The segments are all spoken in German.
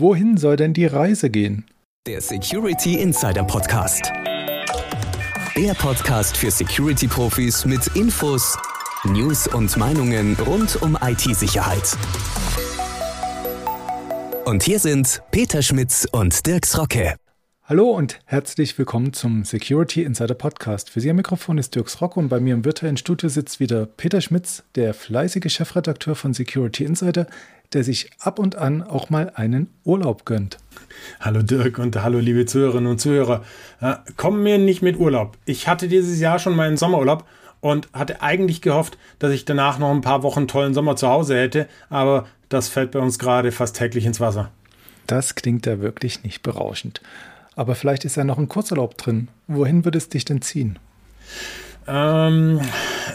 Wohin soll denn die Reise gehen? Der Security Insider Podcast. Der Podcast für Security-Profis mit Infos, News und Meinungen rund um IT-Sicherheit. Und hier sind Peter Schmitz und Dirks Rocke. Hallo und herzlich willkommen zum Security Insider Podcast. Für Sie am Mikrofon ist Dirks Rocke und bei mir im virtuellen Studio sitzt wieder Peter Schmitz, der fleißige Chefredakteur von Security Insider, der sich ab und an auch mal einen Urlaub gönnt. Hallo Dirk und hallo liebe Zuhörerinnen und Zuhörer. Äh, komm mir nicht mit Urlaub. Ich hatte dieses Jahr schon meinen Sommerurlaub und hatte eigentlich gehofft, dass ich danach noch ein paar Wochen tollen Sommer zu Hause hätte, aber das fällt bei uns gerade fast täglich ins Wasser. Das klingt ja wirklich nicht berauschend. Aber vielleicht ist ja noch ein Kurzurlaub drin. Wohin würde es dich denn ziehen? Ähm,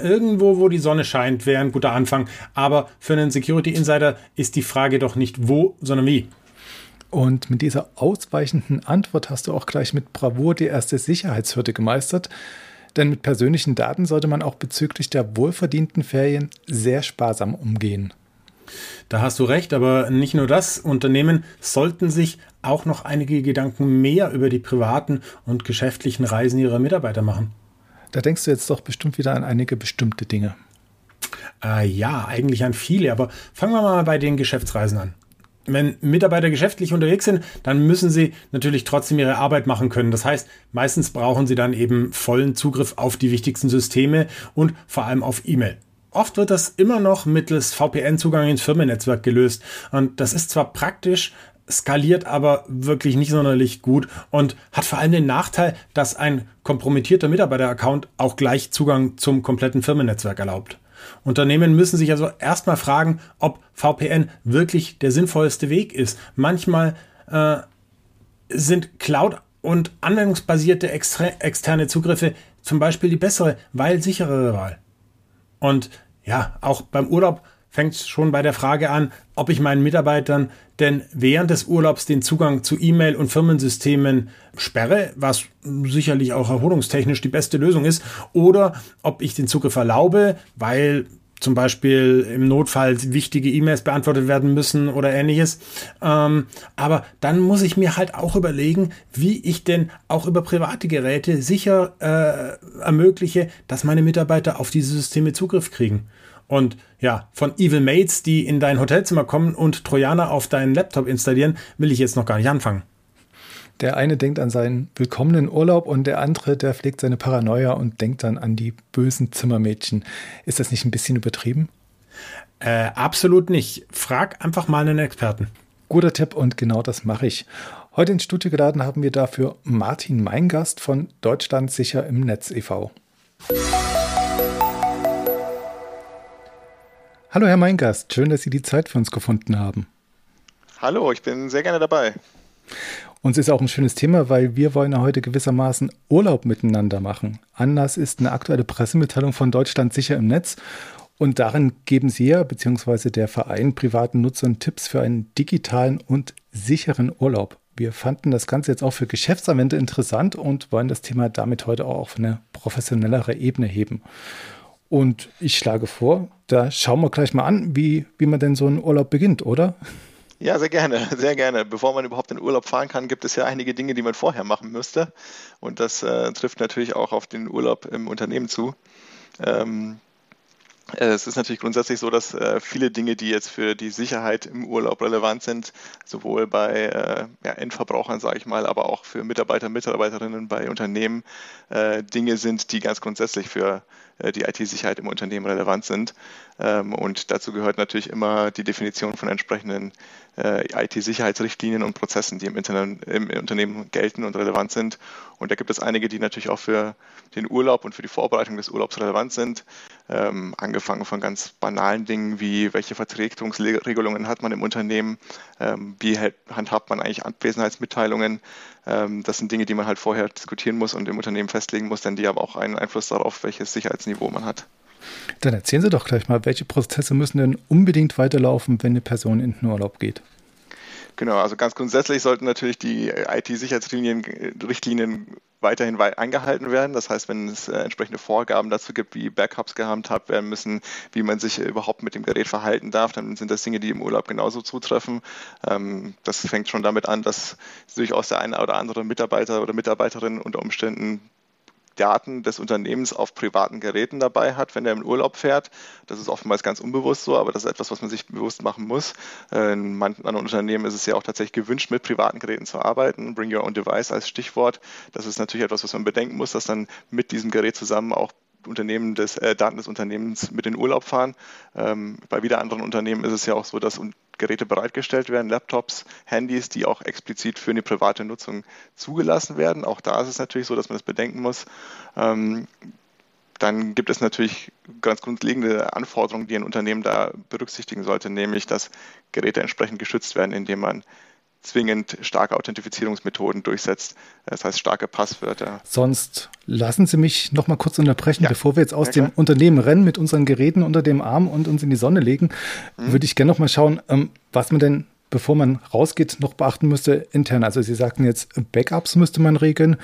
irgendwo, wo die Sonne scheint, wäre ein guter Anfang. Aber für einen Security Insider ist die Frage doch nicht wo, sondern wie. Und mit dieser ausweichenden Antwort hast du auch gleich mit Bravour die erste Sicherheitshürde gemeistert. Denn mit persönlichen Daten sollte man auch bezüglich der wohlverdienten Ferien sehr sparsam umgehen. Da hast du recht, aber nicht nur das. Unternehmen sollten sich auch noch einige Gedanken mehr über die privaten und geschäftlichen Reisen ihrer Mitarbeiter machen. Da denkst du jetzt doch bestimmt wieder an einige bestimmte Dinge. Äh, ja, eigentlich an viele, aber fangen wir mal bei den Geschäftsreisen an. Wenn Mitarbeiter geschäftlich unterwegs sind, dann müssen sie natürlich trotzdem ihre Arbeit machen können. Das heißt, meistens brauchen sie dann eben vollen Zugriff auf die wichtigsten Systeme und vor allem auf E-Mail. Oft wird das immer noch mittels VPN-Zugang ins Firmennetzwerk gelöst. Und das ist zwar praktisch, skaliert aber wirklich nicht sonderlich gut und hat vor allem den Nachteil, dass ein kompromittierter Mitarbeiter-Account auch gleich Zugang zum kompletten Firmennetzwerk erlaubt. Unternehmen müssen sich also erstmal fragen, ob VPN wirklich der sinnvollste Weg ist. Manchmal äh, sind Cloud- und anwendungsbasierte externe Zugriffe zum Beispiel die bessere, weil sicherere Wahl. Und ja, auch beim Urlaub fängt es schon bei der Frage an, ob ich meinen Mitarbeitern denn während des Urlaubs den Zugang zu E-Mail und Firmensystemen sperre, was sicherlich auch erholungstechnisch die beste Lösung ist, oder ob ich den Zugriff erlaube, weil zum Beispiel im Notfall wichtige E-Mails beantwortet werden müssen oder ähnliches. Ähm, aber dann muss ich mir halt auch überlegen, wie ich denn auch über private Geräte sicher äh, ermögliche, dass meine Mitarbeiter auf diese Systeme Zugriff kriegen. Und ja, von Evil Mates, die in dein Hotelzimmer kommen und Trojaner auf deinen Laptop installieren, will ich jetzt noch gar nicht anfangen. Der eine denkt an seinen willkommenen Urlaub und der andere, der pflegt seine Paranoia und denkt dann an die bösen Zimmermädchen. Ist das nicht ein bisschen übertrieben? Äh, absolut nicht. Frag einfach mal einen Experten. Guter Tipp und genau das mache ich. Heute ins Studio geladen haben wir dafür Martin Meingast von Deutschland sicher im Netz e.V. Hallo Herr Meingast, schön, dass Sie die Zeit für uns gefunden haben. Hallo, ich bin sehr gerne dabei. Uns ist auch ein schönes Thema, weil wir wollen ja heute gewissermaßen Urlaub miteinander machen. Anlass ist eine aktuelle Pressemitteilung von Deutschland sicher im Netz. Und darin geben Sie ja, beziehungsweise der Verein privaten Nutzern Tipps für einen digitalen und sicheren Urlaub. Wir fanden das Ganze jetzt auch für Geschäftsanwender interessant und wollen das Thema damit heute auch auf eine professionellere Ebene heben. Und ich schlage vor, da schauen wir gleich mal an, wie, wie man denn so einen Urlaub beginnt, oder? Ja, sehr gerne, sehr gerne. Bevor man überhaupt in Urlaub fahren kann, gibt es ja einige Dinge, die man vorher machen müsste. Und das äh, trifft natürlich auch auf den Urlaub im Unternehmen zu. Ähm, äh, es ist natürlich grundsätzlich so, dass äh, viele Dinge, die jetzt für die Sicherheit im Urlaub relevant sind, sowohl bei äh, Endverbrauchern, sage ich mal, aber auch für Mitarbeiter, Mitarbeiterinnen bei Unternehmen, äh, Dinge sind, die ganz grundsätzlich für äh, die IT-Sicherheit im Unternehmen relevant sind. Ähm, und dazu gehört natürlich immer die Definition von entsprechenden äh, IT-Sicherheitsrichtlinien und Prozessen, die im, Internet, im Unternehmen gelten und relevant sind. Und da gibt es einige, die natürlich auch für den Urlaub und für die Vorbereitung des Urlaubs relevant sind. Ähm, angefangen von ganz banalen Dingen wie, welche Vertretungsregelungen hat man im Unternehmen, ähm, wie handhabt man eigentlich Abwesenheitsmitteilungen. Ähm, das sind Dinge, die man halt vorher diskutieren muss und im Unternehmen festlegen muss, denn die haben auch einen Einfluss darauf, welches Sicherheitsniveau man hat. Dann erzählen Sie doch gleich mal, welche Prozesse müssen denn unbedingt weiterlaufen, wenn eine Person in den Urlaub geht? Genau, also ganz grundsätzlich sollten natürlich die IT-Sicherheitsrichtlinien weiterhin eingehalten werden. Das heißt, wenn es äh, entsprechende Vorgaben dazu gibt, wie Backups gehandhabt werden müssen, wie man sich überhaupt mit dem Gerät verhalten darf, dann sind das Dinge, die im Urlaub genauso zutreffen. Ähm, das fängt schon damit an, dass durchaus der eine oder andere Mitarbeiter oder Mitarbeiterin unter Umständen Daten des Unternehmens auf privaten Geräten dabei hat, wenn er in Urlaub fährt. Das ist oftmals ganz unbewusst so, aber das ist etwas, was man sich bewusst machen muss. In manchen anderen Unternehmen ist es ja auch tatsächlich gewünscht, mit privaten Geräten zu arbeiten. Bring your own device als Stichwort. Das ist natürlich etwas, was man bedenken muss, dass dann mit diesem Gerät zusammen auch Unternehmen des, äh, Daten des Unternehmens mit in Urlaub fahren. Ähm, bei wieder anderen Unternehmen ist es ja auch so, dass Geräte bereitgestellt werden, Laptops, Handys, die auch explizit für eine private Nutzung zugelassen werden. Auch da ist es natürlich so, dass man das bedenken muss. Ähm, dann gibt es natürlich ganz grundlegende Anforderungen, die ein Unternehmen da berücksichtigen sollte, nämlich dass Geräte entsprechend geschützt werden, indem man zwingend starke Authentifizierungsmethoden durchsetzt, das heißt starke Passwörter. Sonst lassen Sie mich noch mal kurz unterbrechen, ja. bevor wir jetzt aus ja, dem Unternehmen rennen mit unseren Geräten unter dem Arm und uns in die Sonne legen, mhm. würde ich gerne noch mal schauen, ähm, was man denn bevor man rausgeht, noch beachten müsste intern. Also Sie sagten jetzt, Backups müsste man regeln,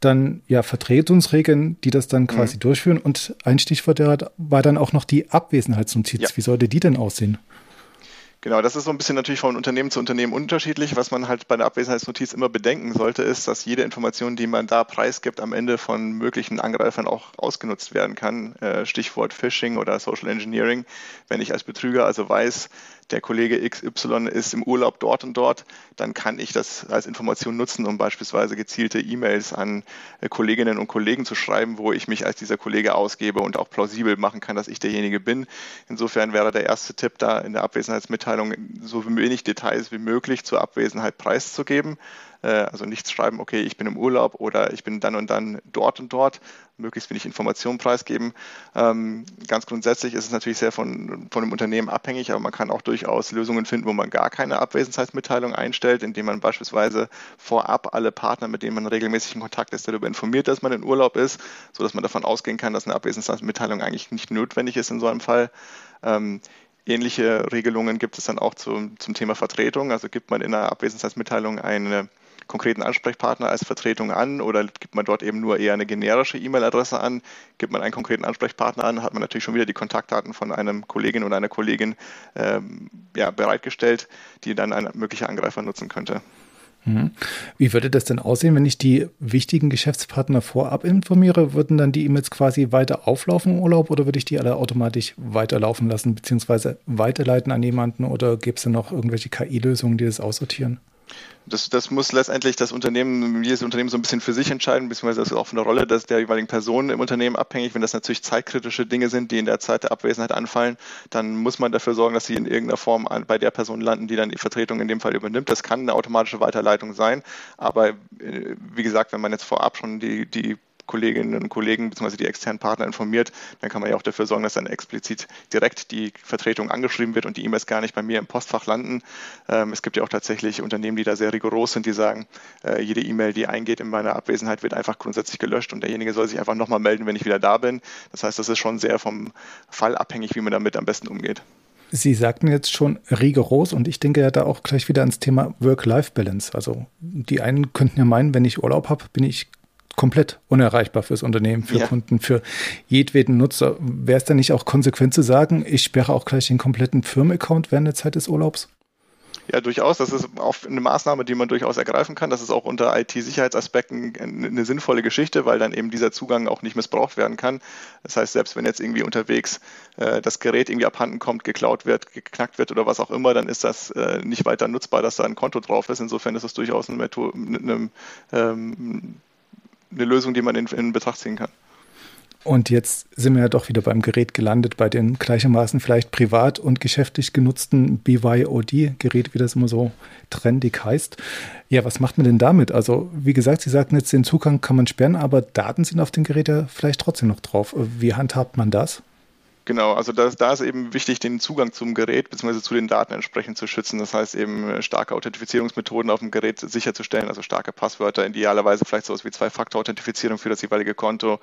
dann ja Vertretungsregeln, die das dann quasi mhm. durchführen. Und ein Stichwort war dann auch noch die Abwesenheitsnotiz. Ja. Wie sollte die denn aussehen? Genau, das ist so ein bisschen natürlich von Unternehmen zu Unternehmen unterschiedlich. Was man halt bei der Abwesenheitsnotiz immer bedenken sollte, ist, dass jede Information, die man da preisgibt, am Ende von möglichen Angreifern auch ausgenutzt werden kann. Äh, Stichwort Phishing oder Social Engineering. Wenn ich als Betrüger also weiß, der Kollege XY ist im Urlaub dort und dort, dann kann ich das als Information nutzen, um beispielsweise gezielte E-Mails an äh, Kolleginnen und Kollegen zu schreiben, wo ich mich als dieser Kollege ausgebe und auch plausibel machen kann, dass ich derjenige bin. Insofern wäre der erste Tipp da in der Abwesenheitsmitteilung, so wenig Details wie möglich zur Abwesenheit preiszugeben. Äh, also nichts schreiben, okay, ich bin im Urlaub oder ich bin dann und dann dort und dort, möglichst wenig Informationen preisgeben. Ähm, ganz grundsätzlich ist es natürlich sehr von, von dem Unternehmen abhängig, aber man kann auch durchaus Lösungen finden, wo man gar keine Abwesenheitsmitteilung einstellt, indem man beispielsweise vorab alle Partner, mit denen man regelmäßig in Kontakt ist, darüber informiert, dass man in Urlaub ist, sodass man davon ausgehen kann, dass eine Abwesenheitsmitteilung eigentlich nicht notwendig ist in so einem Fall. Ähm, Ähnliche Regelungen gibt es dann auch zum, zum Thema Vertretung. Also gibt man in einer Abwesenheitsmitteilung eine konkreten Ansprechpartner als Vertretung an oder gibt man dort eben nur eher eine generische E-Mail-Adresse an? Gibt man einen konkreten Ansprechpartner an, hat man natürlich schon wieder die Kontaktdaten von einem Kollegin oder einer Kollegin ähm, ja, bereitgestellt, die dann ein möglicher Angreifer nutzen könnte. Mhm. Wie würde das denn aussehen, wenn ich die wichtigen Geschäftspartner vorab informiere? Würden dann die E-Mails quasi weiter auflaufen im Urlaub oder würde ich die alle automatisch weiterlaufen lassen, beziehungsweise weiterleiten an jemanden oder gäbe es dann noch irgendwelche KI-Lösungen, die das aussortieren? Das, das muss letztendlich das Unternehmen, jedes Unternehmen so ein bisschen für sich entscheiden, beziehungsweise das ist auch von der Rolle des, der jeweiligen Person im Unternehmen abhängig. Wenn das natürlich zeitkritische Dinge sind, die in der Zeit der Abwesenheit anfallen, dann muss man dafür sorgen, dass sie in irgendeiner Form bei der Person landen, die dann die Vertretung in dem Fall übernimmt. Das kann eine automatische Weiterleitung sein, aber äh, wie gesagt, wenn man jetzt vorab schon die, die Kolleginnen und Kollegen bzw. die externen Partner informiert, dann kann man ja auch dafür sorgen, dass dann explizit direkt die Vertretung angeschrieben wird und die E-Mails gar nicht bei mir im Postfach landen. Ähm, es gibt ja auch tatsächlich Unternehmen, die da sehr rigoros sind, die sagen, äh, jede E-Mail, die eingeht in meiner Abwesenheit, wird einfach grundsätzlich gelöscht und derjenige soll sich einfach nochmal melden, wenn ich wieder da bin. Das heißt, das ist schon sehr vom Fall abhängig, wie man damit am besten umgeht. Sie sagten jetzt schon rigoros und ich denke ja da auch gleich wieder ans Thema Work-Life-Balance. Also die einen könnten ja meinen, wenn ich Urlaub habe, bin ich komplett unerreichbar fürs Unternehmen, für ja. Kunden, für jedweden Nutzer. Wäre es dann nicht auch konsequent zu sagen, ich sperre auch gleich den kompletten Firmenaccount während der Zeit des Urlaubs? Ja, durchaus. Das ist auch eine Maßnahme, die man durchaus ergreifen kann. Das ist auch unter IT-Sicherheitsaspekten eine sinnvolle Geschichte, weil dann eben dieser Zugang auch nicht missbraucht werden kann. Das heißt, selbst wenn jetzt irgendwie unterwegs äh, das Gerät irgendwie abhanden kommt, geklaut wird, geknackt wird oder was auch immer, dann ist das äh, nicht weiter nutzbar, dass da ein Konto drauf ist. Insofern ist es durchaus eine, Methode, eine, ähm, eine Lösung, die man in, in Betracht ziehen kann. Und jetzt sind wir ja doch wieder beim Gerät gelandet, bei den gleichermaßen vielleicht privat und geschäftlich genutzten BYOD-Gerät, wie das immer so trendig heißt. Ja, was macht man denn damit? Also, wie gesagt, Sie sagten jetzt, den Zugang kann man sperren, aber Daten sind auf dem Gerät ja vielleicht trotzdem noch drauf. Wie handhabt man das? Genau, also da, da ist eben wichtig, den Zugang zum Gerät bzw. zu den Daten entsprechend zu schützen. Das heißt eben äh, starke Authentifizierungsmethoden auf dem Gerät sicherzustellen, also starke Passwörter, idealerweise vielleicht sowas wie Zwei-Faktor-Authentifizierung für das jeweilige Konto.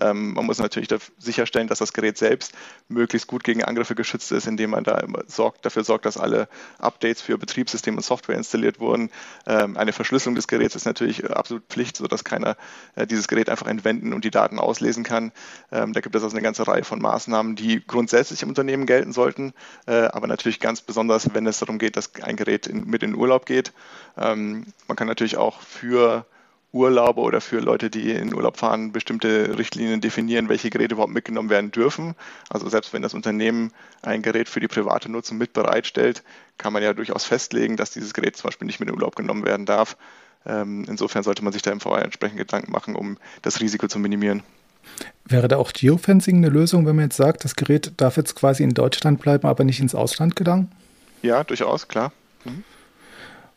Ähm, man muss natürlich sicherstellen, dass das Gerät selbst möglichst gut gegen Angriffe geschützt ist, indem man da sorgt, dafür sorgt, dass alle Updates für Betriebssystem und Software installiert wurden. Ähm, eine Verschlüsselung des Geräts ist natürlich absolut Pflicht, sodass keiner äh, dieses Gerät einfach entwenden und die Daten auslesen kann. Ähm, da gibt es also eine ganze Reihe von Maßnahmen, die die grundsätzlich im Unternehmen gelten sollten, äh, aber natürlich ganz besonders, wenn es darum geht, dass ein Gerät in, mit in Urlaub geht. Ähm, man kann natürlich auch für Urlaube oder für Leute, die in Urlaub fahren, bestimmte Richtlinien definieren, welche Geräte überhaupt mitgenommen werden dürfen. Also selbst wenn das Unternehmen ein Gerät für die private Nutzung mit bereitstellt, kann man ja durchaus festlegen, dass dieses Gerät zum Beispiel nicht mit in Urlaub genommen werden darf. Ähm, insofern sollte man sich da im vorher entsprechend Gedanken machen, um das Risiko zu minimieren. Wäre da auch Geofencing eine Lösung, wenn man jetzt sagt, das Gerät darf jetzt quasi in Deutschland bleiben, aber nicht ins Ausland gelangen? Ja, durchaus, klar. Mhm.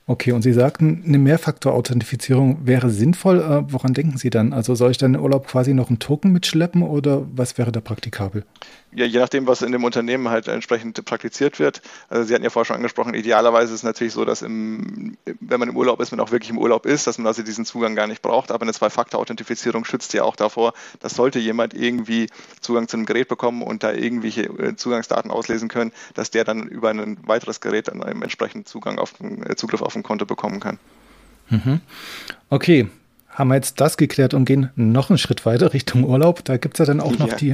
Okay, und Sie sagten, eine Mehrfaktor-Authentifizierung wäre sinnvoll. Äh, woran denken Sie dann? Also soll ich dann im Urlaub quasi noch einen Token mitschleppen oder was wäre da praktikabel? Ja, je nachdem, was in dem Unternehmen halt entsprechend praktiziert wird. Also Sie hatten ja vorher schon angesprochen, idealerweise ist es natürlich so, dass im, wenn man im Urlaub ist, man auch wirklich im Urlaub ist, dass man also diesen Zugang gar nicht braucht. Aber eine Zwei-Faktor-Authentifizierung schützt ja auch davor, dass sollte jemand irgendwie Zugang zu einem Gerät bekommen und da irgendwelche äh, Zugangsdaten auslesen können, dass der dann über ein weiteres Gerät dann entsprechend Zugang auf den, äh, Zugriff auf ein Konto bekommen kann. Mhm. Okay, haben wir jetzt das geklärt und gehen noch einen Schritt weiter Richtung Urlaub. Da gibt es ja dann auch noch die,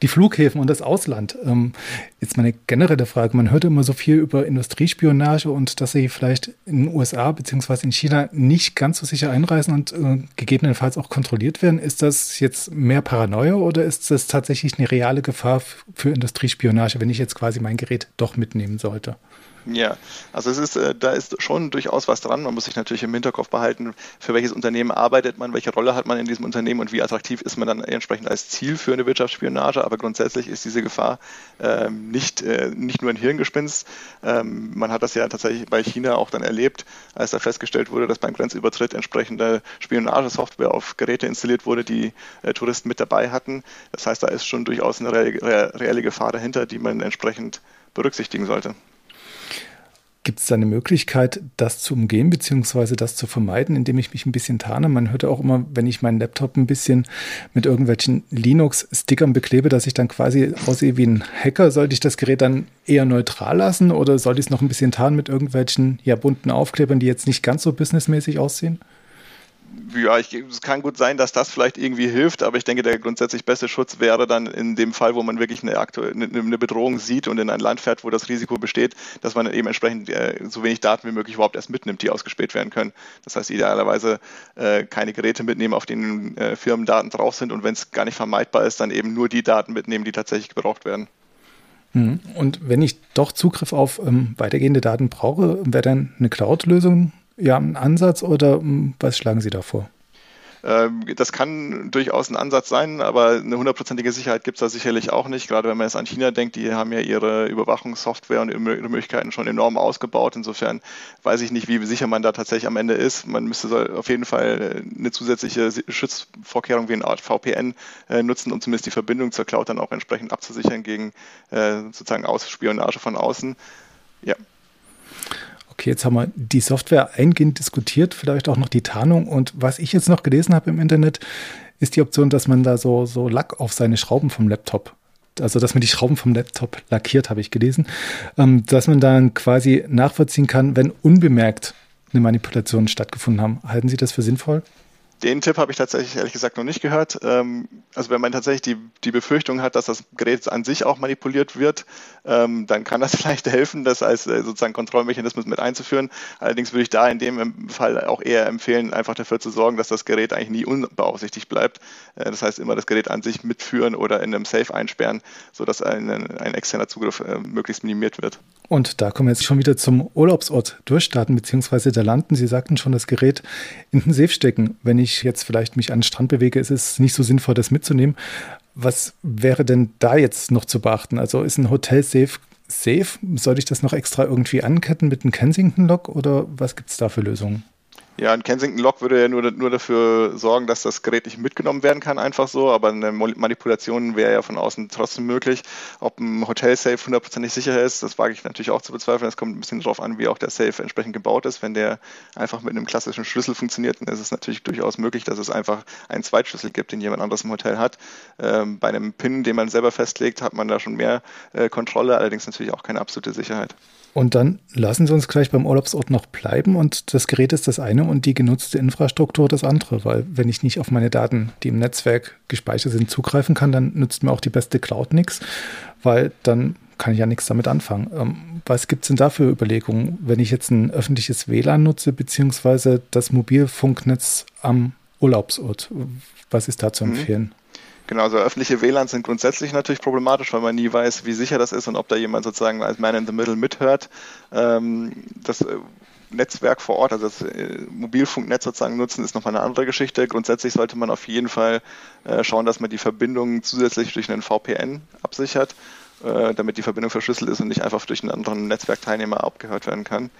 die Flughäfen und das Ausland. Ähm, jetzt meine generelle Frage. Man hört immer so viel über Industriespionage und dass sie vielleicht in den USA bzw. in China nicht ganz so sicher einreisen und äh, gegebenenfalls auch kontrolliert werden. Ist das jetzt mehr Paranoia oder ist das tatsächlich eine reale Gefahr für Industriespionage, wenn ich jetzt quasi mein Gerät doch mitnehmen sollte? Ja, also es ist, äh, da ist schon durchaus was dran. Man muss sich natürlich im Hinterkopf behalten, für welches Unternehmen arbeitet man, welche Rolle hat man in diesem Unternehmen und wie attraktiv ist man dann entsprechend als Ziel für eine Wirtschaftsspionage. Aber grundsätzlich ist diese Gefahr ähm, nicht, äh, nicht nur ein Hirngespinst. Ähm, man hat das ja tatsächlich bei China auch dann erlebt, als da festgestellt wurde, dass beim Grenzübertritt entsprechende Spionagesoftware auf Geräte installiert wurde, die äh, Touristen mit dabei hatten. Das heißt, da ist schon durchaus eine reelle Gefahr dahinter, die man entsprechend berücksichtigen sollte. Gibt es da eine Möglichkeit, das zu umgehen, beziehungsweise das zu vermeiden, indem ich mich ein bisschen tarne? Man hört auch immer, wenn ich meinen Laptop ein bisschen mit irgendwelchen Linux-Stickern beklebe, dass ich dann quasi aussehe wie ein Hacker. Sollte ich das Gerät dann eher neutral lassen oder sollte ich es noch ein bisschen tarnen mit irgendwelchen ja, bunten Aufklebern, die jetzt nicht ganz so businessmäßig aussehen? Ja, ich, es kann gut sein, dass das vielleicht irgendwie hilft, aber ich denke, der grundsätzlich beste Schutz wäre dann in dem Fall, wo man wirklich eine, eine Bedrohung sieht und in ein Land fährt, wo das Risiko besteht, dass man eben entsprechend äh, so wenig Daten wie möglich überhaupt erst mitnimmt, die ausgespäht werden können. Das heißt, idealerweise äh, keine Geräte mitnehmen, auf denen äh, Firmendaten drauf sind und wenn es gar nicht vermeidbar ist, dann eben nur die Daten mitnehmen, die tatsächlich gebraucht werden. Hm. Und wenn ich doch Zugriff auf ähm, weitergehende Daten brauche, wäre dann eine Cloud-Lösung ja ein Ansatz oder hm, was schlagen Sie da vor? Ähm, das kann durchaus ein Ansatz sein, aber eine hundertprozentige Sicherheit gibt es da sicherlich auch nicht. Gerade wenn man jetzt an China denkt, die haben ja ihre Überwachungssoftware und ihre Möglichkeiten schon enorm ausgebaut. Insofern weiß ich nicht, wie sicher man da tatsächlich am Ende ist. Man müsste auf jeden Fall eine zusätzliche Schutzvorkehrung wie eine Art VPN äh, nutzen, um zumindest die Verbindung zur Cloud dann auch entsprechend abzusichern gegen äh, sozusagen Ausspionage von außen. Ja. Okay, jetzt haben wir die Software eingehend diskutiert, vielleicht auch noch die Tarnung. Und was ich jetzt noch gelesen habe im Internet, ist die Option, dass man da so, so Lack auf seine Schrauben vom Laptop, also dass man die Schrauben vom Laptop lackiert, habe ich gelesen, ähm, dass man dann quasi nachvollziehen kann, wenn unbemerkt eine Manipulation stattgefunden haben. Halten Sie das für sinnvoll? Den Tipp habe ich tatsächlich ehrlich gesagt noch nicht gehört. Ähm, also wenn man tatsächlich die, die Befürchtung hat, dass das Gerät an sich auch manipuliert wird, ähm, dann kann das vielleicht helfen, das als äh, sozusagen Kontrollmechanismus mit einzuführen. Allerdings würde ich da in dem Fall auch eher empfehlen, einfach dafür zu sorgen, dass das Gerät eigentlich nie unbeaufsichtigt bleibt. Äh, das heißt, immer das Gerät an sich mitführen oder in einem Safe einsperren, sodass ein, ein externer Zugriff äh, möglichst minimiert wird. Und da kommen wir jetzt schon wieder zum Urlaubsort durchstarten, beziehungsweise da landen. Sie sagten schon, das Gerät in den Safe stecken. Wenn ich jetzt vielleicht mich an den Strand bewege, ist es nicht so sinnvoll, das mitzunehmen. Was wäre denn da jetzt noch zu beachten? Also ist ein Hotel safe? Safe? Sollte ich das noch extra irgendwie anketten mit einem Kensington-Lock oder was gibt es da für Lösungen? Ja, ein Kensington-Lock würde ja nur, nur dafür sorgen, dass das Gerät nicht mitgenommen werden kann, einfach so, aber eine Manipulation wäre ja von außen trotzdem möglich. Ob ein Hotel-Safe hundertprozentig sicher ist, das wage ich natürlich auch zu bezweifeln. Es kommt ein bisschen darauf an, wie auch der Safe entsprechend gebaut ist. Wenn der einfach mit einem klassischen Schlüssel funktioniert, dann ist es natürlich durchaus möglich, dass es einfach einen Zweitschlüssel gibt, den jemand anderes im Hotel hat. Ähm, bei einem PIN, den man selber festlegt, hat man da schon mehr äh, Kontrolle, allerdings natürlich auch keine absolute Sicherheit. Und dann lassen Sie uns gleich beim Urlaubsort noch bleiben und das Gerät ist das eine und die genutzte Infrastruktur das andere, weil wenn ich nicht auf meine Daten, die im Netzwerk gespeichert sind, zugreifen kann, dann nützt mir auch die beste Cloud nichts, weil dann kann ich ja nichts damit anfangen. Ähm, was gibt es denn da für Überlegungen, wenn ich jetzt ein öffentliches WLAN nutze, beziehungsweise das Mobilfunknetz am Urlaubsort? Was ist da zu mhm. empfehlen? Genau, also öffentliche WLANs sind grundsätzlich natürlich problematisch, weil man nie weiß, wie sicher das ist und ob da jemand sozusagen als Man in the Middle mithört. Ähm, das äh, Netzwerk vor Ort, also das äh, Mobilfunknetz sozusagen nutzen, ist nochmal eine andere Geschichte. Grundsätzlich sollte man auf jeden Fall äh, schauen, dass man die Verbindung zusätzlich durch einen VPN absichert, damit die Verbindung verschlüsselt ist und nicht einfach durch einen anderen Netzwerkteilnehmer abgehört werden kann.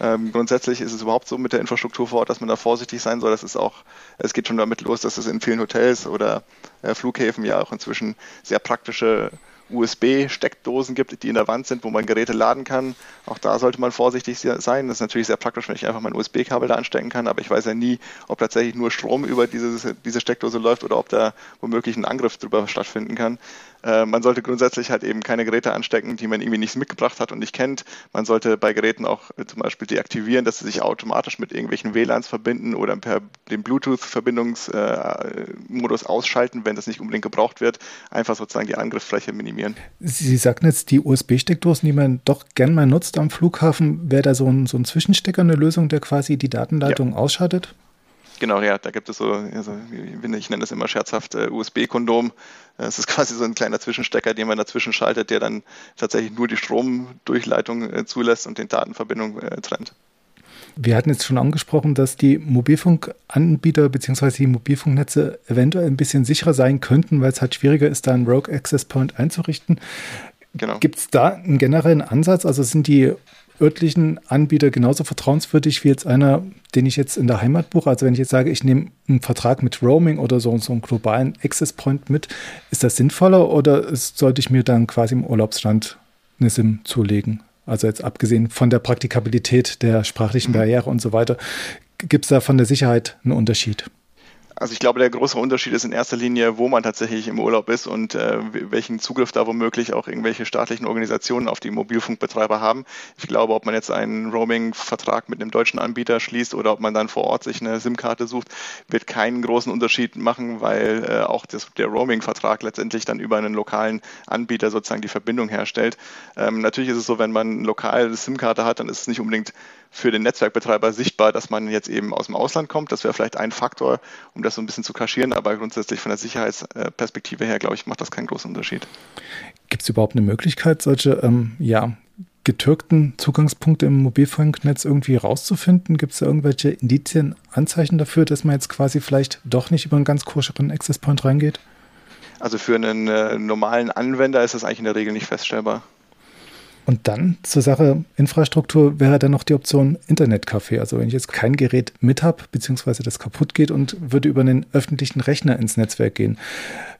Ähm, grundsätzlich ist es überhaupt so mit der Infrastruktur vor Ort, dass man da vorsichtig sein soll. Das ist auch, es geht schon damit los, dass es in vielen Hotels oder äh, Flughäfen ja auch inzwischen sehr praktische USB-Steckdosen gibt, die in der Wand sind, wo man Geräte laden kann. Auch da sollte man vorsichtig sein. Das ist natürlich sehr praktisch, wenn ich einfach mein USB-Kabel da anstecken kann, aber ich weiß ja nie, ob tatsächlich nur Strom über dieses, diese Steckdose läuft oder ob da womöglich ein Angriff drüber stattfinden kann. Äh, man sollte grundsätzlich halt eben keine Geräte anstecken, die man irgendwie nicht mitgebracht hat und nicht kennt. Man sollte bei Geräten auch äh, zum Beispiel deaktivieren, dass sie sich automatisch mit irgendwelchen WLANs verbinden oder per den Bluetooth-Verbindungsmodus äh, ausschalten, wenn das nicht unbedingt gebraucht wird. Einfach sozusagen die Angriffsfläche minimieren. Sie sagten jetzt, die USB-Steckdosen, die man doch gern mal nutzt am Flughafen, wäre da so ein, so ein Zwischenstecker eine Lösung, der quasi die Datenleitung ja. ausschaltet? Genau, ja, da gibt es so, also ich nenne das immer scherzhaft äh, USB-Kondom. Es ist quasi so ein kleiner Zwischenstecker, den man dazwischen schaltet, der dann tatsächlich nur die Stromdurchleitung äh, zulässt und den Datenverbindung äh, trennt. Wir hatten jetzt schon angesprochen, dass die Mobilfunkanbieter bzw. die Mobilfunknetze eventuell ein bisschen sicherer sein könnten, weil es halt schwieriger ist, da einen Rogue Access Point einzurichten. Genau. Gibt es da einen generellen Ansatz? Also sind die örtlichen Anbieter genauso vertrauenswürdig wie jetzt einer, den ich jetzt in der Heimat buche? Also wenn ich jetzt sage, ich nehme einen Vertrag mit Roaming oder so, so einen globalen Access Point mit, ist das sinnvoller oder sollte ich mir dann quasi im Urlaubsstand eine SIM zulegen? Also jetzt abgesehen von der Praktikabilität der sprachlichen mhm. Barriere und so weiter, gibt es da von der Sicherheit einen Unterschied? Also ich glaube, der große Unterschied ist in erster Linie, wo man tatsächlich im Urlaub ist und äh, welchen Zugriff da womöglich auch irgendwelche staatlichen Organisationen auf die Mobilfunkbetreiber haben. Ich glaube, ob man jetzt einen Roaming-Vertrag mit einem deutschen Anbieter schließt oder ob man dann vor Ort sich eine SIM-Karte sucht, wird keinen großen Unterschied machen, weil äh, auch das, der Roaming-Vertrag letztendlich dann über einen lokalen Anbieter sozusagen die Verbindung herstellt. Ähm, natürlich ist es so, wenn man eine SIM-Karte hat, dann ist es nicht unbedingt für den Netzwerkbetreiber sichtbar, dass man jetzt eben aus dem Ausland kommt. Das wäre vielleicht ein Faktor, um das so ein bisschen zu kaschieren, aber grundsätzlich von der Sicherheitsperspektive her, glaube ich, macht das keinen großen Unterschied. Gibt es überhaupt eine Möglichkeit, solche ähm, ja, getürkten Zugangspunkte im Mobilfunknetz irgendwie rauszufinden? Gibt es da irgendwelche Indizien, Anzeichen dafür, dass man jetzt quasi vielleicht doch nicht über einen ganz koscheren Access Point reingeht? Also für einen äh, normalen Anwender ist das eigentlich in der Regel nicht feststellbar. Und dann zur Sache Infrastruktur wäre dann noch die Option Internetcafé. Also wenn ich jetzt kein Gerät mit habe, beziehungsweise das kaputt geht und würde über einen öffentlichen Rechner ins Netzwerk gehen.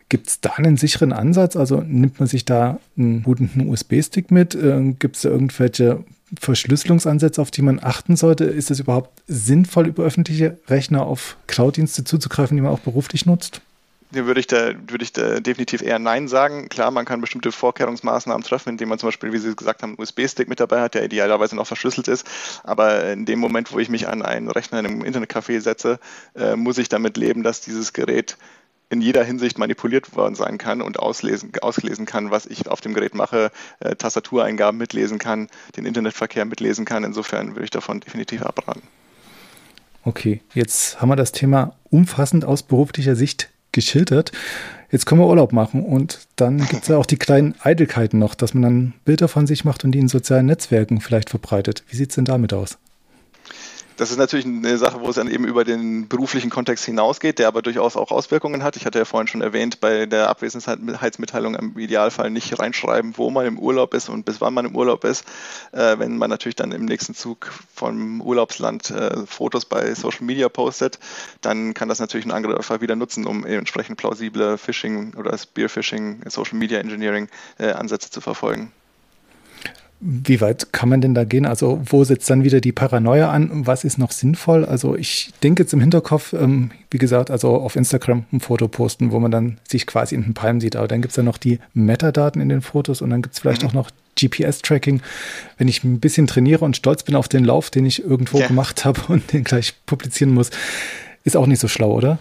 Gibt es da einen sicheren Ansatz? Also nimmt man sich da einen guten USB-Stick mit? Äh, Gibt es da irgendwelche Verschlüsselungsansätze, auf die man achten sollte? Ist es überhaupt sinnvoll, über öffentliche Rechner auf Cloud-Dienste zuzugreifen, die man auch beruflich nutzt? Würde ich da, würde ich da definitiv eher Nein sagen. Klar, man kann bestimmte Vorkehrungsmaßnahmen treffen, indem man zum Beispiel, wie Sie gesagt haben, einen USB-Stick mit dabei hat, der idealerweise noch verschlüsselt ist. Aber in dem Moment, wo ich mich an einen Rechner in einem Internetcafé setze, äh, muss ich damit leben, dass dieses Gerät in jeder Hinsicht manipuliert worden sein kann und auslesen, auslesen kann, was ich auf dem Gerät mache, äh, Tastatureingaben mitlesen kann, den Internetverkehr mitlesen kann. Insofern würde ich davon definitiv abraten. Okay, jetzt haben wir das Thema umfassend aus beruflicher Sicht geschildert. Jetzt können wir Urlaub machen und dann gibt es ja auch die kleinen Eitelkeiten noch, dass man dann Bilder von sich macht und die in sozialen Netzwerken vielleicht verbreitet. Wie sieht es denn damit aus? Das ist natürlich eine Sache, wo es dann eben über den beruflichen Kontext hinausgeht, der aber durchaus auch Auswirkungen hat. Ich hatte ja vorhin schon erwähnt, bei der Abwesenheitsmitteilung im Idealfall nicht reinschreiben, wo man im Urlaub ist und bis wann man im Urlaub ist. Äh, wenn man natürlich dann im nächsten Zug vom Urlaubsland äh, Fotos bei Social Media postet, dann kann das natürlich ein Angreifer wieder nutzen, um entsprechend plausible Phishing oder Spearphishing, Social Media Engineering äh, Ansätze zu verfolgen. Wie weit kann man denn da gehen? Also wo setzt dann wieder die Paranoia an? Was ist noch sinnvoll? Also ich denke jetzt im Hinterkopf, ähm, wie gesagt, also auf Instagram ein Foto posten, wo man dann sich quasi in den Palm sieht. Aber dann gibt es ja noch die Metadaten in den Fotos und dann gibt es vielleicht mhm. auch noch GPS-Tracking. Wenn ich ein bisschen trainiere und stolz bin auf den Lauf, den ich irgendwo ja. gemacht habe und den gleich publizieren muss, ist auch nicht so schlau, oder?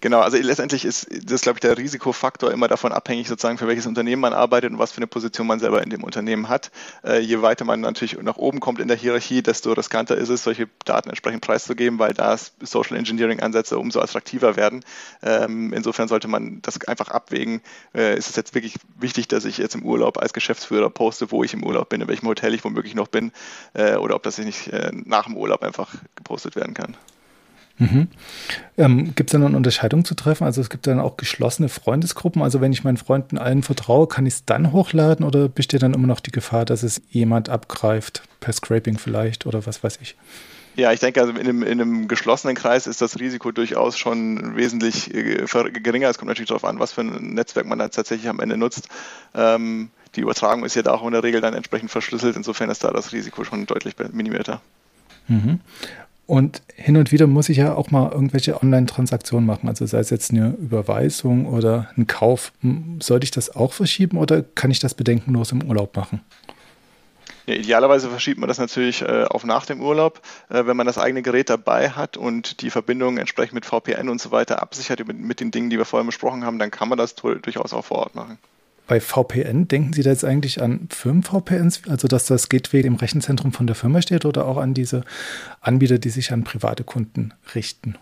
Genau, also letztendlich ist das, glaube ich, der Risikofaktor immer davon abhängig, sozusagen, für welches Unternehmen man arbeitet und was für eine Position man selber in dem Unternehmen hat. Äh, je weiter man natürlich nach oben kommt in der Hierarchie, desto riskanter ist es, solche Daten entsprechend preiszugeben, weil da Social Engineering-Ansätze umso attraktiver werden. Ähm, insofern sollte man das einfach abwägen. Äh, ist es jetzt wirklich wichtig, dass ich jetzt im Urlaub als Geschäftsführer poste, wo ich im Urlaub bin, in welchem Hotel ich womöglich noch bin, äh, oder ob das nicht äh, nach dem Urlaub einfach gepostet werden kann. Mhm. Ähm, gibt es da noch eine Unterscheidung zu treffen? Also es gibt dann auch geschlossene Freundesgruppen. Also wenn ich meinen Freunden allen vertraue, kann ich es dann hochladen oder besteht dann immer noch die Gefahr, dass es jemand abgreift, per Scraping vielleicht oder was weiß ich? Ja, ich denke, also in einem, in einem, geschlossenen Kreis ist das Risiko durchaus schon wesentlich äh, geringer. Es kommt natürlich darauf an, was für ein Netzwerk man da tatsächlich am Ende nutzt. Ähm, die Übertragung ist ja da auch in der Regel dann entsprechend verschlüsselt. Insofern ist da das Risiko schon deutlich minimierter. Mhm. Und hin und wieder muss ich ja auch mal irgendwelche Online-Transaktionen machen, also sei es jetzt eine Überweisung oder ein Kauf. Sollte ich das auch verschieben oder kann ich das bedenkenlos im Urlaub machen? Ja, idealerweise verschiebt man das natürlich äh, auf nach dem Urlaub, äh, wenn man das eigene Gerät dabei hat und die Verbindung entsprechend mit VPN und so weiter absichert mit, mit den Dingen, die wir vorhin besprochen haben, dann kann man das durchaus auch vor Ort machen bei VPN, denken Sie da jetzt eigentlich an Firmen-VPNs, also dass das Gateway im Rechenzentrum von der Firma steht oder auch an diese Anbieter, die sich an private Kunden richten?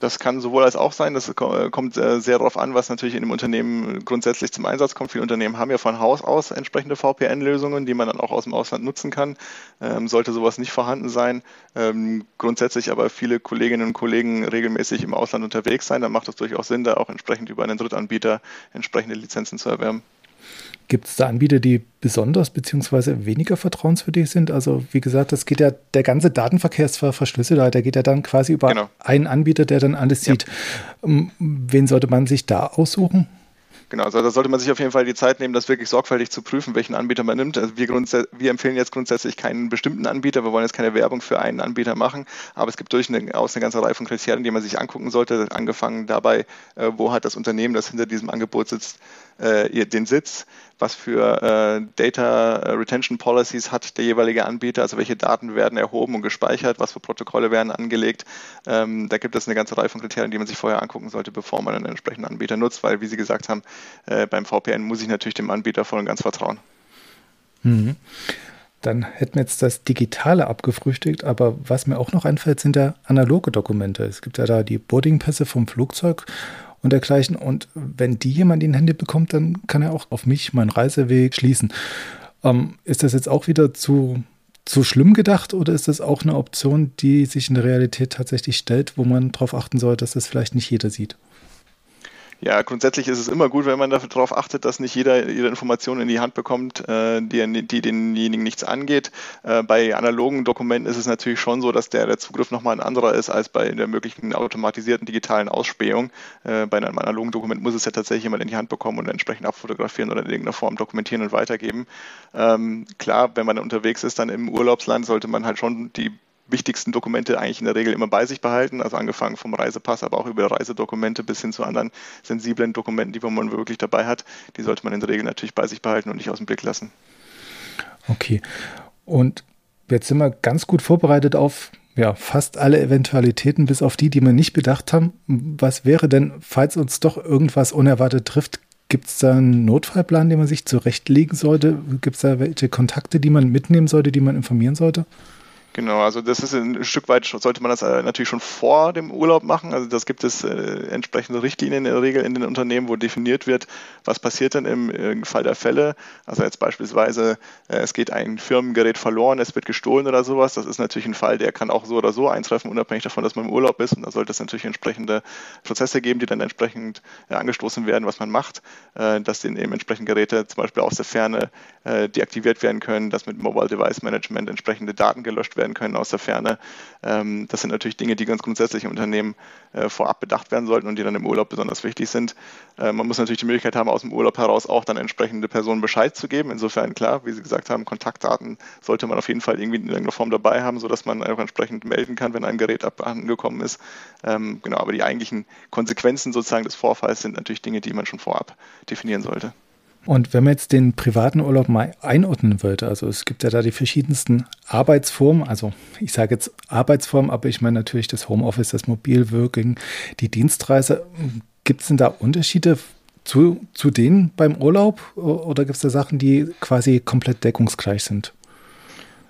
Das kann sowohl als auch sein. Das kommt äh, sehr darauf an, was natürlich in dem Unternehmen grundsätzlich zum Einsatz kommt. Viele Unternehmen haben ja von Haus aus entsprechende VPN-Lösungen, die man dann auch aus dem Ausland nutzen kann. Ähm, sollte sowas nicht vorhanden sein, ähm, grundsätzlich aber viele Kolleginnen und Kollegen regelmäßig im Ausland unterwegs sein, dann macht es durchaus Sinn, da auch entsprechend über einen Drittanbieter entsprechende Lizenzen zu erwerben. Gibt es da Anbieter, die besonders bzw. weniger vertrauenswürdig sind? Also wie gesagt, das geht ja, der ganze Datenverkehr ist verschlüsselt, der geht ja dann quasi über genau. einen Anbieter, der dann alles sieht. Ja. Ähm, wen sollte man sich da aussuchen? Genau, also da sollte man sich auf jeden Fall die Zeit nehmen, das wirklich sorgfältig zu prüfen, welchen Anbieter man nimmt. Also wir, wir empfehlen jetzt grundsätzlich keinen bestimmten Anbieter, wir wollen jetzt keine Werbung für einen Anbieter machen, aber es gibt durchaus eine ganze Reihe von Kriterien, die man sich angucken sollte, angefangen dabei, äh, wo hat das Unternehmen, das hinter diesem Angebot sitzt, äh, den Sitz, was für äh, Data Retention Policies hat der jeweilige Anbieter, also welche Daten werden erhoben und gespeichert, was für Protokolle werden angelegt. Ähm, da gibt es eine ganze Reihe von Kriterien, die man sich vorher angucken sollte, bevor man einen entsprechenden Anbieter nutzt, weil, wie Sie gesagt haben, äh, beim VPN muss ich natürlich dem Anbieter voll und ganz vertrauen. Mhm. Dann hätten wir jetzt das Digitale abgefrühstückt, aber was mir auch noch einfällt, sind ja analoge Dokumente. Es gibt ja da die Boardingpässe vom Flugzeug und dergleichen. Und wenn die jemand in die Hände bekommt, dann kann er auch auf mich meinen Reiseweg schließen. Ähm, ist das jetzt auch wieder zu, zu schlimm gedacht oder ist das auch eine Option, die sich in der Realität tatsächlich stellt, wo man darauf achten soll, dass das vielleicht nicht jeder sieht? Ja, grundsätzlich ist es immer gut, wenn man darauf achtet, dass nicht jeder ihre Informationen in die Hand bekommt, äh, die, die denjenigen nichts angeht. Äh, bei analogen Dokumenten ist es natürlich schon so, dass der, der Zugriff nochmal ein anderer ist als bei der möglichen automatisierten digitalen Ausspähung. Äh, bei einem analogen Dokument muss es ja tatsächlich jemand in die Hand bekommen und entsprechend abfotografieren oder in irgendeiner Form dokumentieren und weitergeben. Ähm, klar, wenn man unterwegs ist, dann im Urlaubsland sollte man halt schon die wichtigsten Dokumente eigentlich in der Regel immer bei sich behalten, also angefangen vom Reisepass, aber auch über Reisedokumente bis hin zu anderen sensiblen Dokumenten, die man wirklich dabei hat, die sollte man in der Regel natürlich bei sich behalten und nicht aus dem Blick lassen. Okay. Und jetzt sind wir ganz gut vorbereitet auf ja, fast alle Eventualitäten, bis auf die, die wir nicht bedacht haben. Was wäre denn, falls uns doch irgendwas unerwartet trifft, Gibt es da einen Notfallplan, den man sich zurechtlegen sollte? Gibt es da welche Kontakte, die man mitnehmen sollte, die man informieren sollte? Genau, also das ist ein Stück weit, sollte man das äh, natürlich schon vor dem Urlaub machen. Also das gibt es äh, entsprechende Richtlinien in der Regel in den Unternehmen, wo definiert wird, was passiert denn im, im Fall der Fälle. Also jetzt beispielsweise, äh, es geht ein Firmengerät verloren, es wird gestohlen oder sowas. Das ist natürlich ein Fall, der kann auch so oder so eintreffen, unabhängig davon, dass man im Urlaub ist. Und da sollte es natürlich entsprechende Prozesse geben, die dann entsprechend äh, angestoßen werden, was man macht, äh, dass den eben entsprechend Geräte zum Beispiel aus der Ferne äh, deaktiviert werden können, dass mit Mobile Device Management entsprechende Daten gelöscht werden werden können aus der Ferne. Ähm, das sind natürlich Dinge, die ganz grundsätzlich im Unternehmen äh, vorab bedacht werden sollten und die dann im Urlaub besonders wichtig sind. Äh, man muss natürlich die Möglichkeit haben, aus dem Urlaub heraus auch dann entsprechende Personen Bescheid zu geben. Insofern klar, wie Sie gesagt haben, Kontaktdaten sollte man auf jeden Fall irgendwie in irgendeiner Form dabei haben, sodass man auch entsprechend melden kann, wenn ein Gerät angekommen ist. Ähm, genau, aber die eigentlichen Konsequenzen sozusagen des Vorfalls sind natürlich Dinge, die man schon vorab definieren sollte. Und wenn man jetzt den privaten Urlaub mal einordnen wollte, also es gibt ja da die verschiedensten Arbeitsformen, also ich sage jetzt Arbeitsformen, aber ich meine natürlich das Homeoffice, das Mobilworking, die Dienstreise. Gibt es denn da Unterschiede zu, zu denen beim Urlaub oder gibt es da Sachen, die quasi komplett deckungsgleich sind?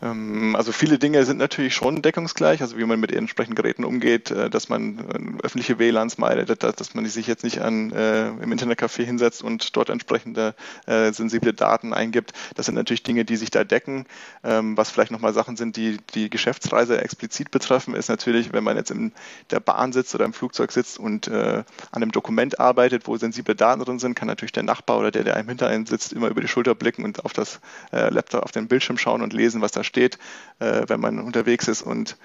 Ähm, also viele Dinge sind natürlich schon deckungsgleich, also wie man mit entsprechenden Geräten umgeht, äh, dass man äh, öffentliche WLANs meidet, dass man sich jetzt nicht an, äh, im Internetcafé hinsetzt und dort entsprechende äh, sensible Daten eingibt. Das sind natürlich Dinge, die sich da decken. Ähm, was vielleicht nochmal Sachen sind, die die Geschäftsreise explizit betreffen, ist natürlich, wenn man jetzt in der Bahn sitzt oder im Flugzeug sitzt und äh, an einem Dokument arbeitet, wo sensible Daten drin sind, kann natürlich der Nachbar oder der, der einem hinter einem sitzt, immer über die Schulter blicken und auf das äh, Laptop, auf den Bildschirm schauen und lesen, was da steht steht, äh, wenn man unterwegs ist und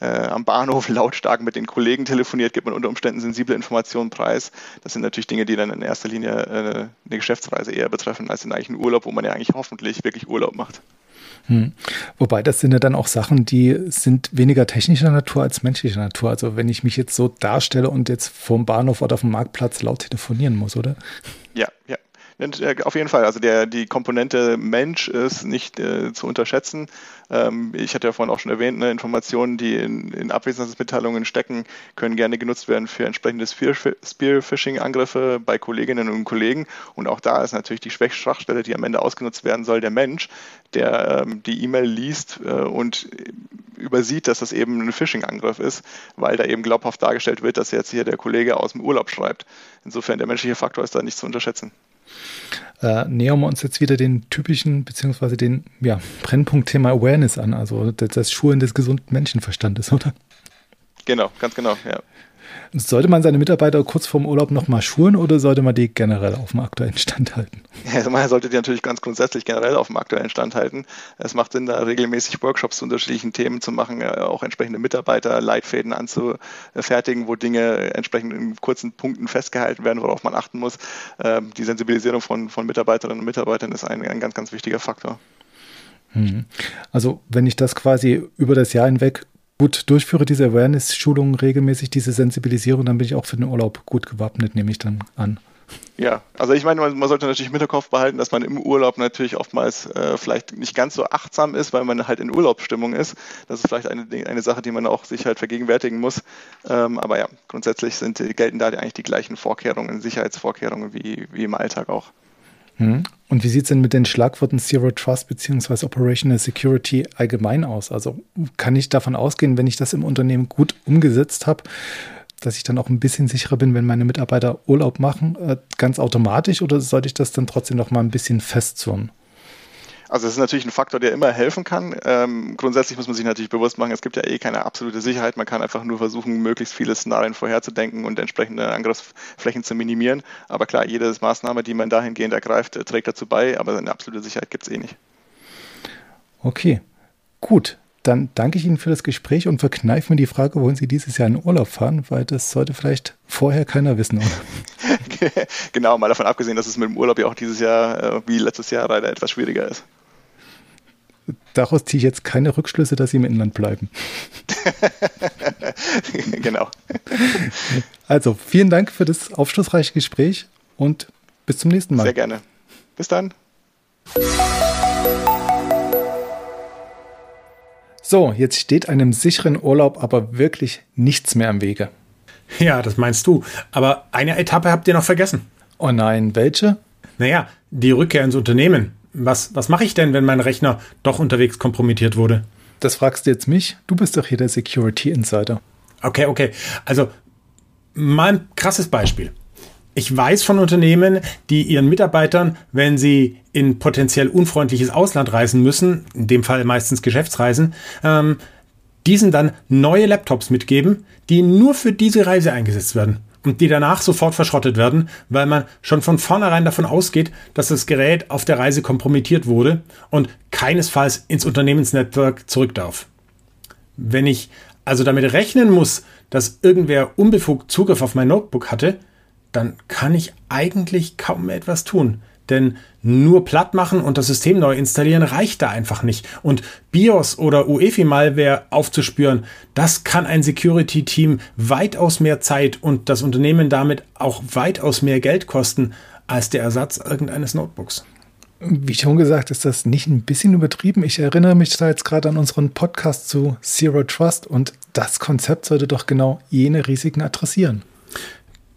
äh, am Bahnhof lautstark mit den Kollegen telefoniert, gibt man unter Umständen sensible Informationen preis. Das sind natürlich Dinge, die dann in erster Linie äh, eine Geschäftsreise eher betreffen als den eigentlichen Urlaub, wo man ja eigentlich hoffentlich wirklich Urlaub macht. Hm. Wobei das sind ja dann auch Sachen, die sind weniger technischer Natur als menschlicher Natur. Also wenn ich mich jetzt so darstelle und jetzt vom Bahnhof oder auf dem Marktplatz laut telefonieren muss, oder? Ja, ja. Äh, auf jeden Fall. Also der, die Komponente Mensch ist nicht äh, zu unterschätzen. Ähm, ich hatte ja vorhin auch schon erwähnt, ne, Informationen, die in, in Abwesenheitsmitteilungen stecken, können gerne genutzt werden für entsprechende Spearphishing-Angriffe bei Kolleginnen und Kollegen. Und auch da ist natürlich die Schwachstelle, die am Ende ausgenutzt werden soll, der Mensch, der ähm, die E-Mail liest äh, und übersieht, dass das eben ein Phishing-Angriff ist, weil da eben glaubhaft dargestellt wird, dass jetzt hier der Kollege aus dem Urlaub schreibt. Insofern der menschliche Faktor ist da nicht zu unterschätzen. Äh, nähern wir uns jetzt wieder den typischen, beziehungsweise den ja, Brennpunkt-Thema Awareness an, also das, das Schulen des gesunden Menschenverstandes, oder? Genau, ganz genau, ja. Sollte man seine Mitarbeiter kurz vorm Urlaub nochmal schulen oder sollte man die generell auf dem aktuellen Stand halten? Ja, also man sollte die natürlich ganz grundsätzlich generell auf dem aktuellen Stand halten. Es macht Sinn, da regelmäßig Workshops zu unterschiedlichen Themen zu machen, äh, auch entsprechende Mitarbeiterleitfäden anzufertigen, wo Dinge entsprechend in kurzen Punkten festgehalten werden, worauf man achten muss. Ähm, die Sensibilisierung von, von Mitarbeiterinnen und Mitarbeitern ist ein, ein ganz, ganz wichtiger Faktor. Hm. Also wenn ich das quasi über das Jahr hinweg gut durchführe, diese Awareness-Schulungen regelmäßig, diese Sensibilisierung, dann bin ich auch für den Urlaub gut gewappnet, nehme ich dann an. Ja, also ich meine, man, man, sollte natürlich im Hinterkopf behalten, dass man im Urlaub natürlich oftmals äh, vielleicht nicht ganz so achtsam ist, weil man halt in Urlaubsstimmung ist. Das ist vielleicht eine, eine Sache, die man auch sich halt vergegenwärtigen muss. Ähm, aber ja, grundsätzlich sind, gelten da eigentlich die gleichen Vorkehrungen, Sicherheitsvorkehrungen wie, wie im Alltag auch. Hm. Und wie sieht es denn mit den Schlagworten Zero Trust bzw. Operational Security allgemein aus? Also kann ich davon ausgehen, wenn ich das im Unternehmen gut umgesetzt habe, dass ich dann auch ein bisschen sicherer bin, wenn meine Mitarbeiter Urlaub machen, äh, ganz automatisch oder sollte ich das dann trotzdem noch mal ein bisschen festzurren? Also es ist natürlich ein Faktor, der immer helfen kann. Ähm, grundsätzlich muss man sich natürlich bewusst machen, es gibt ja eh keine absolute Sicherheit. Man kann einfach nur versuchen, möglichst viele Szenarien vorherzudenken und entsprechende Angriffsflächen zu minimieren. Aber klar, jede Maßnahme, die man dahingehend ergreift, trägt dazu bei, aber eine absolute Sicherheit gibt es eh nicht. Okay, gut. Dann danke ich Ihnen für das Gespräch und verkneife mir die Frage, wollen Sie dieses Jahr in Urlaub fahren? Weil das sollte vielleicht vorher keiner wissen, oder? genau, mal davon abgesehen, dass es mit dem Urlaub ja auch dieses Jahr äh, wie letztes Jahr leider etwas schwieriger ist daraus ziehe ich jetzt keine Rückschlüsse, dass sie im Inland bleiben. genau. Also, vielen Dank für das aufschlussreiche Gespräch und bis zum nächsten Mal. Sehr gerne. Bis dann. So, jetzt steht einem sicheren Urlaub aber wirklich nichts mehr im Wege. Ja, das meinst du. Aber eine Etappe habt ihr noch vergessen. Oh nein, welche? Naja, die Rückkehr ins Unternehmen was, was mache ich denn, wenn mein Rechner doch unterwegs kompromittiert wurde? Das fragst du jetzt mich. Du bist doch hier der Security Insider. Okay, okay. Also mal ein krasses Beispiel. Ich weiß von Unternehmen, die ihren Mitarbeitern, wenn sie in potenziell unfreundliches Ausland reisen müssen, in dem Fall meistens Geschäftsreisen, ähm, diesen dann neue Laptops mitgeben, die nur für diese Reise eingesetzt werden und die danach sofort verschrottet werden, weil man schon von vornherein davon ausgeht, dass das Gerät auf der Reise kompromittiert wurde und keinesfalls ins Unternehmensnetzwerk zurück darf. Wenn ich also damit rechnen muss, dass irgendwer unbefugt Zugriff auf mein Notebook hatte, dann kann ich eigentlich kaum mehr etwas tun. Denn nur platt machen und das System neu installieren reicht da einfach nicht. Und BIOS oder UEFI-Malware aufzuspüren, das kann ein Security-Team weitaus mehr Zeit und das Unternehmen damit auch weitaus mehr Geld kosten als der Ersatz irgendeines Notebooks. Wie schon gesagt, ist das nicht ein bisschen übertrieben. Ich erinnere mich da jetzt gerade an unseren Podcast zu Zero Trust und das Konzept sollte doch genau jene Risiken adressieren.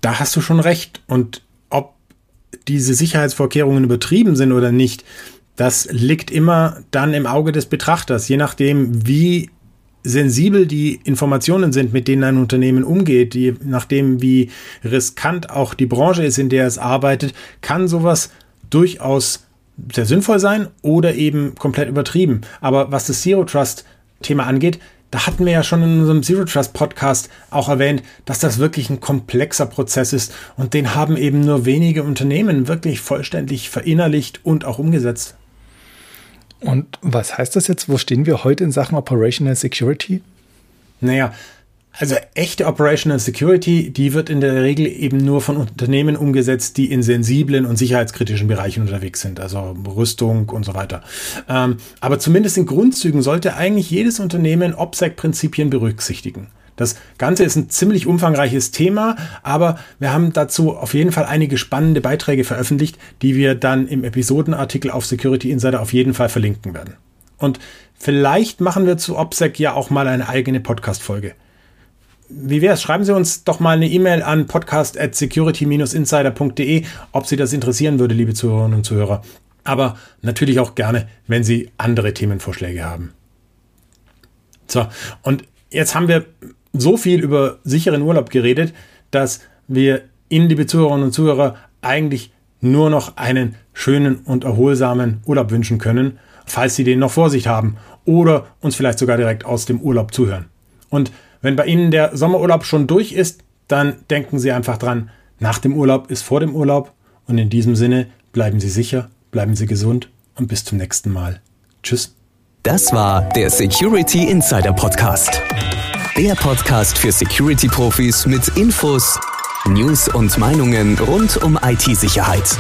Da hast du schon recht. Und diese Sicherheitsvorkehrungen übertrieben sind oder nicht, das liegt immer dann im Auge des Betrachters, je nachdem, wie sensibel die Informationen sind, mit denen ein Unternehmen umgeht, je nachdem, wie riskant auch die Branche ist, in der es arbeitet, kann sowas durchaus sehr sinnvoll sein oder eben komplett übertrieben. Aber was das Zero Trust Thema angeht, da hatten wir ja schon in unserem Zero Trust Podcast auch erwähnt, dass das wirklich ein komplexer Prozess ist und den haben eben nur wenige Unternehmen wirklich vollständig verinnerlicht und auch umgesetzt. Und was heißt das jetzt? Wo stehen wir heute in Sachen Operational Security? Naja, also echte Operational Security, die wird in der Regel eben nur von Unternehmen umgesetzt, die in sensiblen und sicherheitskritischen Bereichen unterwegs sind, also Rüstung und so weiter. Ähm, aber zumindest in Grundzügen sollte eigentlich jedes Unternehmen OPSEC-Prinzipien berücksichtigen. Das Ganze ist ein ziemlich umfangreiches Thema, aber wir haben dazu auf jeden Fall einige spannende Beiträge veröffentlicht, die wir dann im Episodenartikel auf Security Insider auf jeden Fall verlinken werden. Und vielleicht machen wir zu OPSEC ja auch mal eine eigene Podcast-Folge wie wäre es? Schreiben Sie uns doch mal eine E-Mail an podcast at security-insider.de, ob Sie das interessieren würde, liebe Zuhörerinnen und Zuhörer. Aber natürlich auch gerne, wenn Sie andere Themenvorschläge haben. So, und jetzt haben wir so viel über sicheren Urlaub geredet, dass wir Ihnen, liebe Zuhörerinnen und Zuhörer, eigentlich nur noch einen schönen und erholsamen Urlaub wünschen können, falls Sie den noch vor sich haben oder uns vielleicht sogar direkt aus dem Urlaub zuhören. Und wenn bei Ihnen der Sommerurlaub schon durch ist, dann denken Sie einfach dran, nach dem Urlaub ist vor dem Urlaub und in diesem Sinne bleiben Sie sicher, bleiben Sie gesund und bis zum nächsten Mal. Tschüss. Das war der Security Insider Podcast. Der Podcast für Security-Profis mit Infos, News und Meinungen rund um IT-Sicherheit.